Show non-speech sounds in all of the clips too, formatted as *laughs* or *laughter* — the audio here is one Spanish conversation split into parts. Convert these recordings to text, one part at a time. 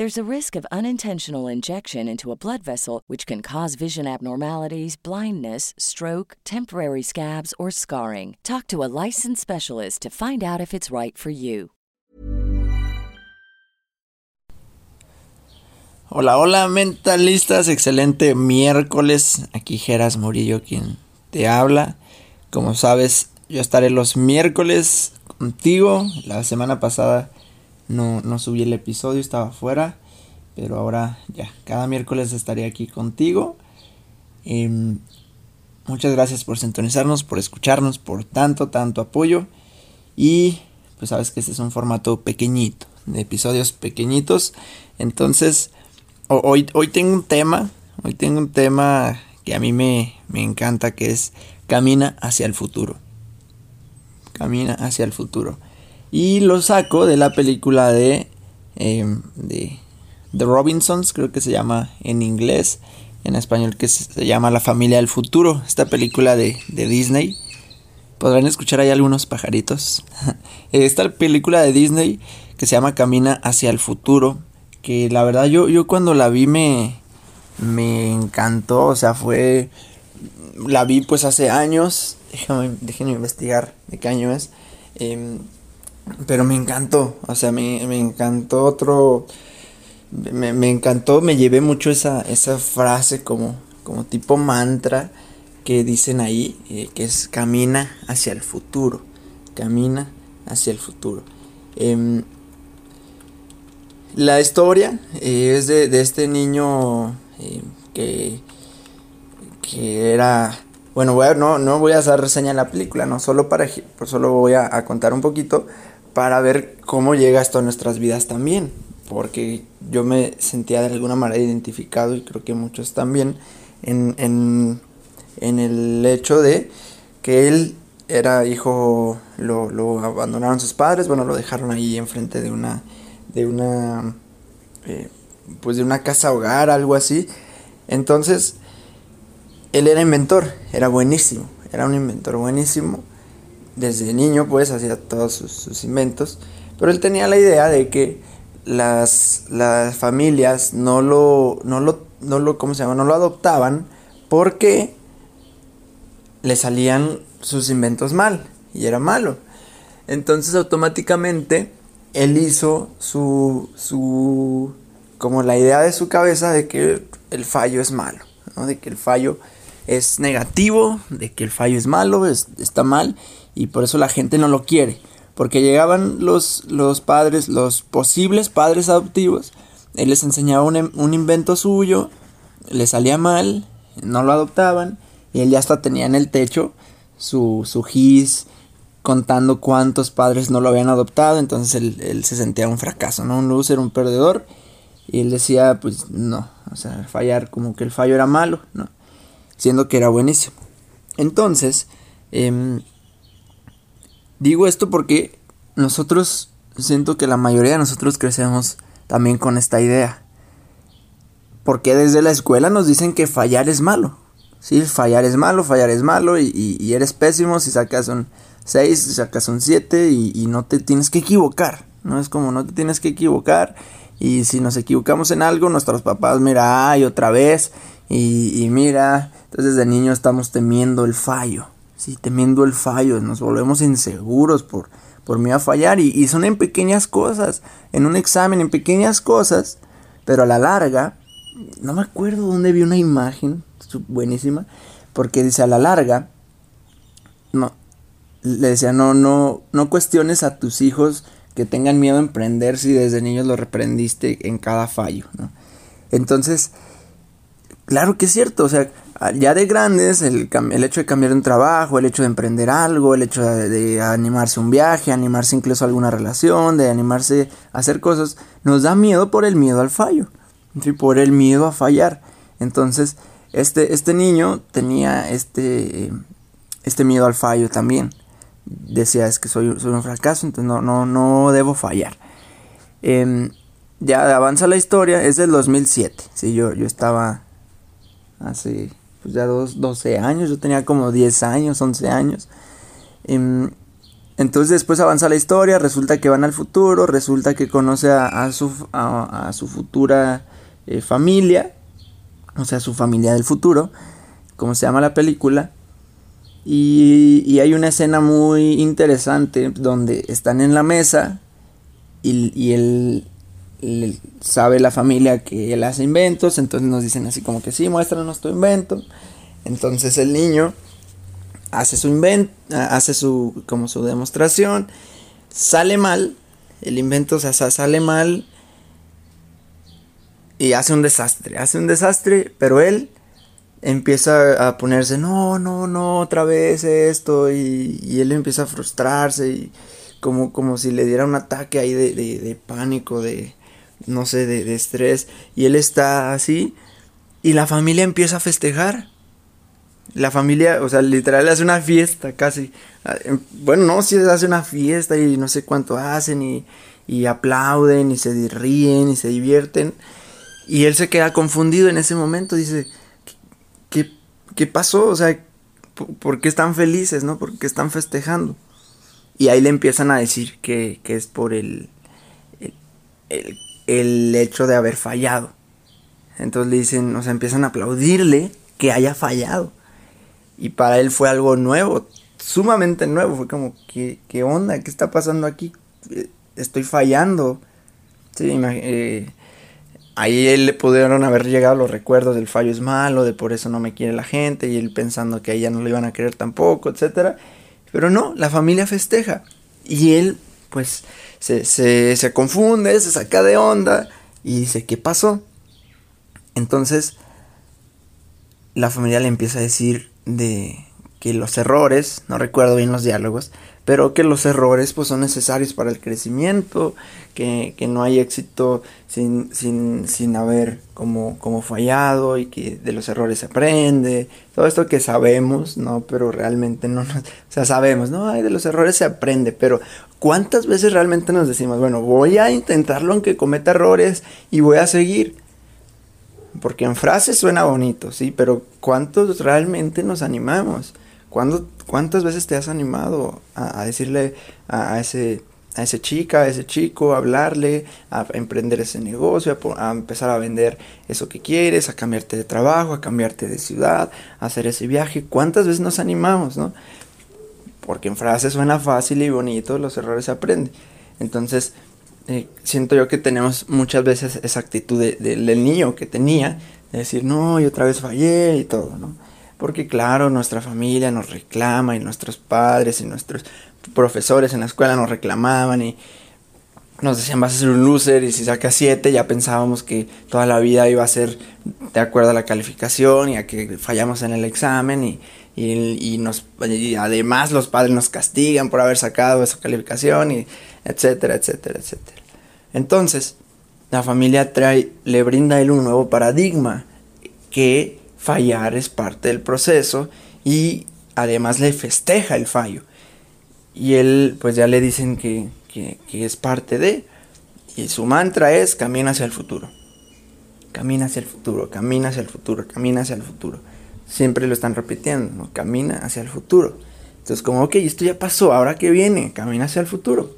There's a risk of unintentional injection into a blood vessel, which can cause vision abnormalities, blindness, stroke, temporary scabs, or scarring. Talk to a licensed specialist to find out if it's right for you. Hola, hola, mentalistas. Excelente miércoles. Aquí Geras Murillo, quien te habla. Como sabes, yo estaré los miércoles contigo. La semana pasada no, no subí el episodio, estaba fuera. Pero ahora ya, cada miércoles estaré aquí contigo. Em, muchas gracias por sintonizarnos, por escucharnos, por tanto, tanto apoyo. Y pues sabes que este es un formato pequeñito, de episodios pequeñitos. Entonces, hoy, hoy tengo un tema, hoy tengo un tema que a mí me, me encanta, que es Camina hacia el futuro. Camina hacia el futuro. Y lo saco de la película de, em, de The Robinsons, creo que se llama en inglés, en español que se llama La familia del futuro, esta película de, de Disney. Podrán escuchar ahí algunos pajaritos. *laughs* esta película de Disney que se llama Camina hacia el futuro, que la verdad yo, yo cuando la vi me, me encantó, o sea, fue... La vi pues hace años, *laughs* déjenme investigar de qué año es. Em, pero me encantó, o sea, me, me encantó otro, me, me, encantó, me llevé mucho esa, esa frase como, como tipo mantra que dicen ahí, eh, que es camina hacia el futuro, camina hacia el futuro. Eh, la historia eh, es de, de, este niño eh, que, que era bueno, voy a, no, no voy a hacer reseña en la película, no solo para solo voy a, contar un poquito para ver cómo llega esto a nuestras vidas también. Porque yo me sentía de alguna manera identificado y creo que muchos también en, en, en el hecho de que él era hijo, lo, lo, abandonaron sus padres, bueno, lo dejaron ahí enfrente de una, de una, eh, pues de una casa hogar, algo así. Entonces, él era inventor, era buenísimo, era un inventor buenísimo desde niño pues hacía todos sus, inventos, pero él tenía la idea de que las, las familias no lo, no lo, no lo, ¿cómo se llama? No lo adoptaban porque le salían sus inventos mal y era malo. Entonces automáticamente él hizo su, su, como la idea de su cabeza de que el fallo es malo, ¿no? de que el fallo es negativo, de que el fallo es malo, está mal y por eso la gente no lo quiere. Porque llegaban los, los padres, los posibles padres adoptivos, él les enseñaba un, un invento suyo, le salía mal, no lo adoptaban, y él ya hasta tenía en el techo su, su gis contando cuántos padres no lo habían adoptado, entonces él, él, se sentía un fracaso, ¿no? Un loser, un perdedor, y él decía, pues no, o sea, fallar, como que el fallo era malo, ¿no? Siendo que era buenísimo. Entonces, eh, Digo esto porque nosotros siento que la mayoría de nosotros crecemos también con esta idea. Porque desde la escuela nos dicen que fallar es malo. Sí, fallar es malo, fallar es malo y, y, eres pésimo si sacas un 6, si sacas un 7 y, y, no te tienes que equivocar. No es como no te tienes que equivocar y si nos equivocamos en algo, nuestros papás, mira, ay, otra vez y, y mira, entonces desde niño estamos temiendo el fallo. Sí, temiendo el fallo, nos volvemos inseguros por, por miedo a fallar y, son en pequeñas cosas, en un examen, en pequeñas cosas, pero a la larga, no me acuerdo dónde vi una imagen buenísima, porque dice a la larga, no, le decía, no, no, no cuestiones a tus hijos que tengan miedo a emprender si desde niños lo reprendiste en cada fallo. Entonces, claro que es cierto, o sea, ya de grandes, el, el, hecho de cambiar un trabajo, el hecho de emprender algo, el hecho de, animarse a un viaje, animarse incluso a alguna relación, de animarse a hacer cosas, nos da miedo por el miedo al fallo, por el miedo a fallar. Entonces, este, este niño tenía este, este miedo al fallo también. Decía, es que soy, soy un fracaso, entonces no, no, no debo fallar. Em, ya avanza la historia, es del 2007. Sí, yo, yo estaba hace pues ya dos, 12 años, yo tenía como 10 años, 11 años. Em, entonces después avanza la historia, resulta que van al futuro, resulta que conoce a, su, a, su, futura eh, familia, o sea, su familia del futuro, como se llama la película. Y, hay una escena muy interesante donde están en la mesa y, y él, sabe la familia que él hace inventos, entonces nos dicen así como que sí, muéstranos tu invento. Entonces el niño hace su invento, hace su como su demostración, sale mal, el invento o sale mal y hace un desastre, hace un desastre, pero él empieza a ponerse, no, no, no, otra vez esto, y, él empieza a frustrarse, y como, como si le diera un ataque ahí de, de pánico, de, no sé, de, estrés, y él está así, y la familia empieza a festejar. La familia, o sea, literal hace una fiesta casi. Ah, em, bueno, no, si hace una fiesta y no sé cuánto hacen y, y aplauden y se ríen y se divierten. Y él se queda confundido en ese momento, dice, ¿qué, qué pasó? O sea, ¿por qué están felices, no? ¿Por qué están festejando? Y ahí le empiezan a decir que, que es por el hecho de haber fallado. Entonces le dicen, o sea, empiezan a aplaudirle que haya fallado. Y para él fue algo nuevo, sumamente nuevo. Fue como, ¿qué, qué onda? ¿Qué está pasando aquí? Eh, estoy fallando. Sí, eh, ahí él le pudieron haber llegado los recuerdos del fallo es malo, de por eso no me quiere la gente, y él pensando que a ella no le iban a querer tampoco, etc. Pero no, la familia festeja. Y él, pues, se, se, confunde, se saca de onda y dice, ¿qué pasó? Entonces, la familia le empieza a decir de que los errores, no recuerdo bien los diálogos, pero que los errores pues son necesarios para el crecimiento, que, no hay éxito sin, sin, sin haber como, como fallado y que de los errores se aprende, todo esto que sabemos, ¿no? Pero realmente no, nos, o sea, sabemos, ¿no? Ay, de los errores se aprende, pero ¿cuántas veces realmente nos decimos, bueno, voy a intentarlo aunque cometa errores y voy a seguir? Porque en frases suena bonito, sí, pero ¿cuántos realmente nos animamos? ¿Cuántas veces te has animado a, decirle a, ese, a ese chica, a ese chico, a hablarle, a emprender ese negocio, a, empezar a vender eso que quieres, a cambiarte de trabajo, a cambiarte de ciudad, a hacer ese viaje? ¿Cuántas veces nos animamos, no? Porque en frases suena fácil y bonito, los errores se aprenden. Entonces, eh, siento yo que tenemos muchas veces esa actitud del niño que tenía, de decir, no, y otra vez fallé y todo, ¿no? Porque claro, nuestra familia nos reclama y nuestros padres y nuestros profesores en la escuela nos reclamaban y nos decían vas a ser un loser y si sacas 7 ya pensábamos que toda la vida iba a ser de acuerdo a la calificación y a que fallamos en el examen y, y, nos, y además los padres nos castigan por haber sacado esa calificación y etcétera, etcétera, etcétera. Entonces, la familia trae, le brinda a él un nuevo paradigma que fallar es parte del proceso y además le festeja el fallo. Y él pues ya le dicen que, es parte de... Y su mantra es camina hacia el futuro. Camina hacia el futuro, camina hacia el futuro, camina hacia el futuro. Siempre lo están repitiendo, camina hacia el futuro. Entonces como, ok, esto ya pasó, ahora que viene, camina hacia el futuro.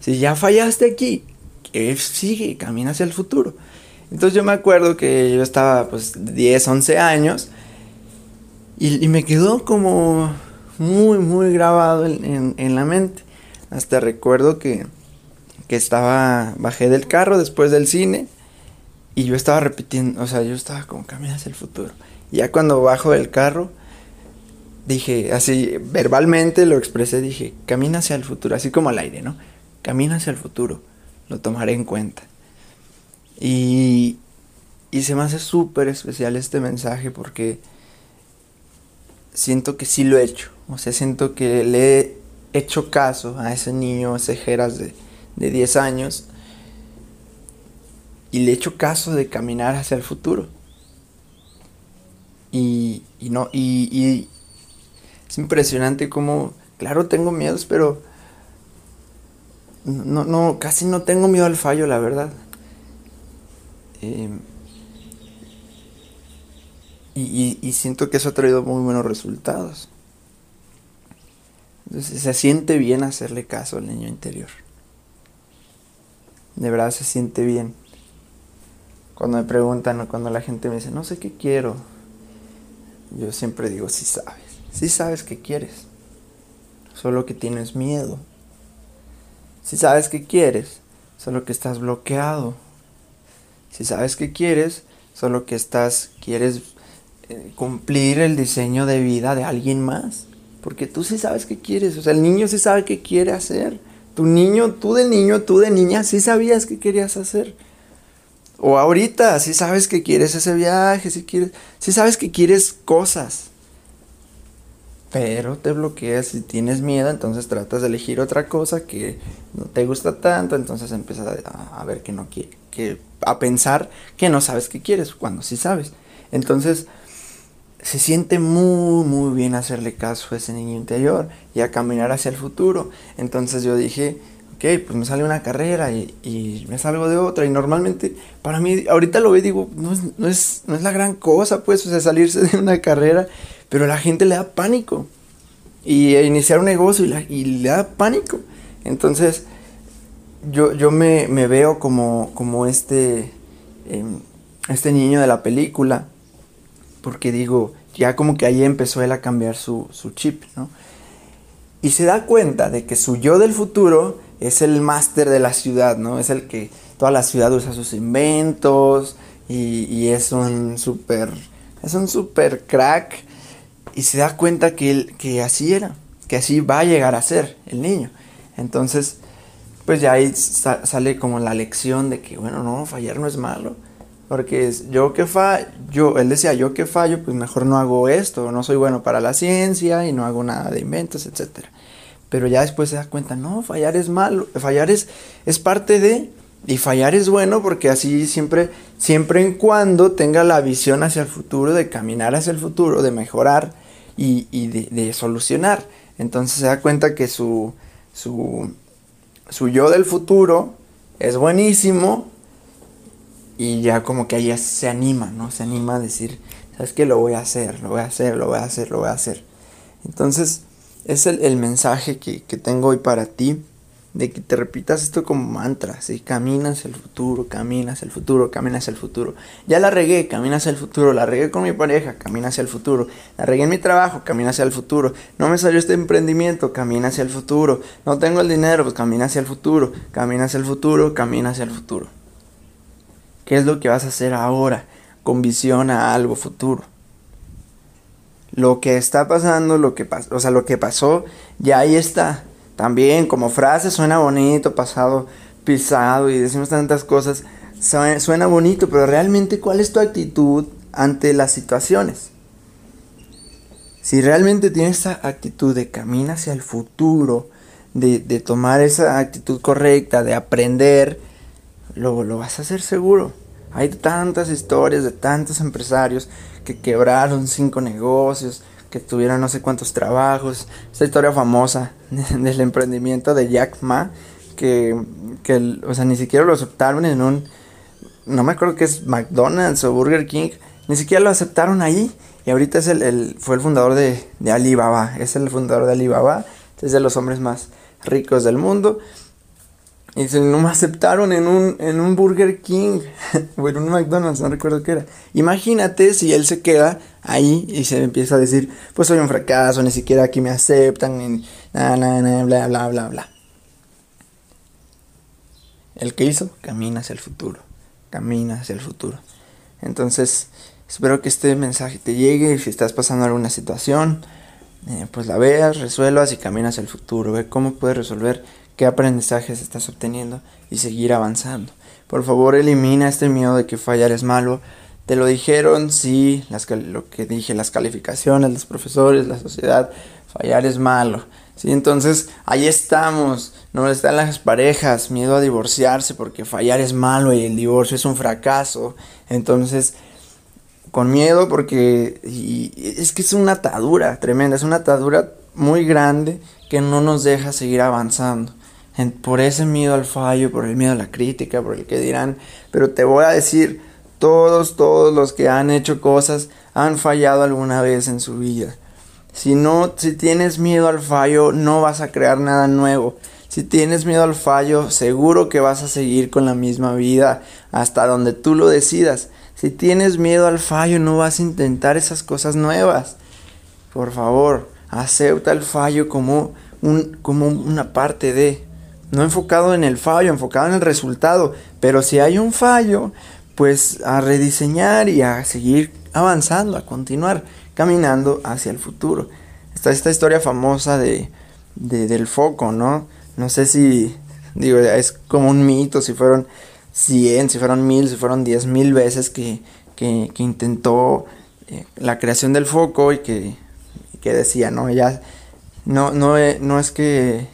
Si ya fallaste aquí, ¿qué sigue? Camina hacia el futuro. Entonces yo me acuerdo que yo estaba pues 10, 11 años y, me quedó como muy, muy grabado en, la mente. Hasta recuerdo que, que estaba, bajé del carro después del cine y yo estaba repitiendo, o sea, yo estaba como camina hacia el futuro. Ya cuando bajo del carro, dije, así verbalmente lo expresé, dije, camina hacia el futuro, así como al aire, ¿no? camina hacia el futuro, lo tomaré en cuenta. Y, y se me hace súper especial este mensaje porque siento que sí lo he hecho. O sea, siento que le he hecho caso a ese niño, ese Jeras de, de 10 años. Y le he hecho caso de caminar hacia el futuro. Y, y no, y, y, es impresionante como, claro, tengo miedos, pero no, no, casi no tengo miedo al fallo, la verdad. Eh, y, siento que eso ha traído muy buenos resultados. Entonces se siente bien hacerle caso al niño interior. De verdad se siente bien. Cuando me preguntan o cuando la gente me dice, no sé qué quiero, yo siempre digo, sí sabes, sí sabes qué quieres, solo que tienes miedo. Si sabes qué quieres, solo que estás bloqueado. Si sabes qué quieres, solo que estás, quieres eh, cumplir el diseño de vida de alguien más. Porque tú sí sabes qué quieres. O sea, el niño sí sabe qué quiere hacer. Tu niño, tú de niño, tú de niña, sí sabías qué querías hacer. O ahorita, sí sabes que quieres ese viaje, si quieres, sí sabes que quieres cosas. Pero te bloqueas y tienes miedo, entonces tratas de elegir otra cosa que no te gusta tanto, entonces empiezas a, ver que no quiere, que a pensar que no sabes qué quieres cuando sí sabes. Entonces, se siente muy, muy bien hacerle caso a ese niño interior y a caminar hacia el futuro. Entonces yo dije, pues me sale una carrera y, me salgo de otra. Y normalmente, para mí, ahorita lo veo y digo, no es, no, es, no es la gran cosa, pues, o sea, salirse de una carrera, pero la gente le da pánico. Y iniciar un negocio y, le da pánico. Entonces, yo, yo me, veo como, como este, em, este niño de la película porque digo, ya como que ahí empezó él a cambiar su, chip, ¿no? Y se da cuenta de que su yo del futuro es el máster de la ciudad, ¿no? Es el que toda la ciudad usa sus inventos y, es un súper, es un súper crack. Y se da cuenta que, él, que así era, que así va a llegar a ser el niño. Entonces, pues ya ahí sale como la lección de que, bueno, no, fallar no es malo. Porque yo que fallo, él decía, yo que fallo, pues mejor no hago esto, no soy bueno para la ciencia y no hago nada de inventos, etc. Pero ya después se da cuenta, no, fallar es malo, fallar es, es parte de, y fallar es bueno porque así siempre, siempre en cuando tenga la visión hacia el futuro, de caminar hacia el futuro, de mejorar y, y de, solucionar. Entonces se da cuenta que su, su, su yo del futuro es buenísimo y ya como que ella se anima, ¿no? Se anima a decir, ¿sabes qué? Lo voy a hacer, lo voy a hacer, lo voy a hacer, lo voy a hacer. Entonces, es el, mensaje que, tengo hoy para ti, de que te repitas esto como mantra, ¿sí? Caminas el futuro, caminas el futuro, caminas el futuro. Ya la regué, caminas el futuro, la regué con mi pareja, camina hacia el futuro. La regué en mi trabajo, camina hacia el futuro. No me salió este emprendimiento, camina hacia el futuro. No tengo el dinero, pues camina hacia el futuro, camina hacia el futuro, camina hacia el futuro. ¿Qué es lo que vas a hacer ahora con visión a algo futuro? Lo que está pasando, lo que pasó, o sea, lo que pasó, ya ahí está. También como frase suena bonito, pasado pisado y decimos tantas cosas, suena, bonito, pero realmente ¿cuál es tu actitud ante las situaciones? Si realmente tienes esa actitud de caminar hacia el futuro, de, de tomar esa actitud correcta, de aprender, lo, lo vas a hacer seguro. Hay tantas historias de tantos empresarios que quebraron cinco negocios, que tuvieron no sé cuántos trabajos. Esta historia famosa *laughs* del emprendimiento de Jack Ma, que, que, o sea, ni siquiera lo aceptaron en un, no me acuerdo que es McDonald's o Burger King, ni siquiera lo aceptaron ahí. Y ahorita es el, fue el fundador de, de Alibaba, es el fundador de Alibaba, es de los hombres más ricos del mundo. Y se no me aceptaron en un, en un Burger King *laughs* o en un McDonald's, no recuerdo qué era. Imagínate si él se queda ahí y se empieza a decir, pues soy un fracaso, ni siquiera aquí me aceptan, ni bla, bla, bla, bla, bla. El que hizo, camina hacia el futuro, camina hacia el futuro. Entonces, espero que este mensaje te llegue si estás pasando alguna situación, eh, pues la veas, resuelvas y caminas hacia el futuro. Ve cómo puedes resolver qué aprendizajes estás obteniendo y seguir avanzando. Por favor, elimina este miedo de que fallar es malo. Te lo dijeron, sí, las, lo que dije, las calificaciones, los profesores, la sociedad, fallar es malo. Sí, entonces ahí estamos, no están las parejas, miedo a divorciarse porque fallar es malo y el divorcio es un fracaso. Entonces, con miedo porque es que es una atadura tremenda, es una atadura muy grande que no nos deja seguir avanzando. Por ese miedo al fallo, por el miedo a la crítica, por el que dirán, pero te voy a decir, todos, todos los que han hecho cosas han fallado alguna vez en su vida. Si no, si tienes miedo al fallo, no vas a crear nada nuevo. Si tienes miedo al fallo, seguro que vas a seguir con la misma vida hasta donde tú lo decidas. Si tienes miedo al fallo, no vas a intentar esas cosas nuevas. Por favor, acepta el fallo como, un, como una parte de, no enfocado en el fallo, enfocado en el resultado. Pero si hay un fallo, pues a rediseñar y a seguir avanzando, a continuar caminando hacia el futuro. Está esta historia famosa de, del foco, ¿no? No sé si, digo, es como un mito, si fueron 100, si fueron 1000, si fueron 10 mil veces que, que, intentó eh, la creación del foco y que, que decía, ¿no? Ya, no, no, no es que,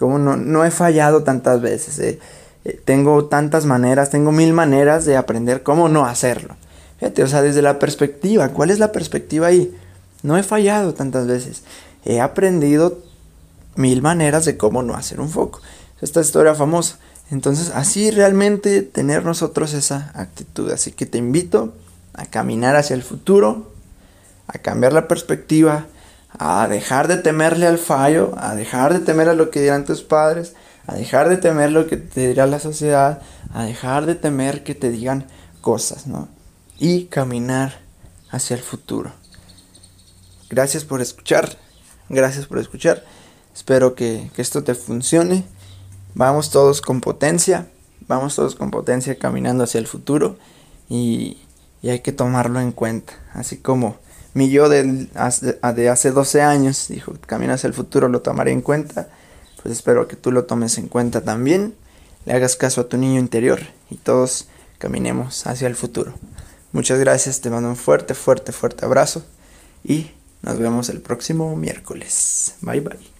como no, no he fallado tantas veces, eh, eh, tengo tantas maneras, tengo mil maneras de aprender cómo no hacerlo. Fíjate, o sea, desde la perspectiva, ¿cuál es la perspectiva ahí? No he fallado tantas veces. He aprendido mil maneras de cómo no hacer un foco. Esta historia famosa. Entonces, así realmente tener nosotros esa actitud. Así que te invito a caminar hacia el futuro, a cambiar la perspectiva, a dejar de temerle al fallo, a dejar de temer a lo que dirán tus padres, a dejar de temer lo que te dirá la sociedad, a dejar de temer que te digan cosas, ¿no? y caminar hacia el futuro. Gracias por escuchar, gracias por escuchar. Espero que, esto te funcione. Vamos todos con potencia, vamos todos con potencia caminando hacia el futuro y, hay que tomarlo en cuenta. Así como mi yo de, de hace 12 años dijo, camina hacia el futuro, lo tomaré en cuenta. Pues espero que tú lo tomes en cuenta también, le hagas caso a tu niño interior y todos caminemos hacia el futuro. Muchas gracias, te mando un fuerte, fuerte, fuerte abrazo y nos vemos el próximo miércoles. Bye bye.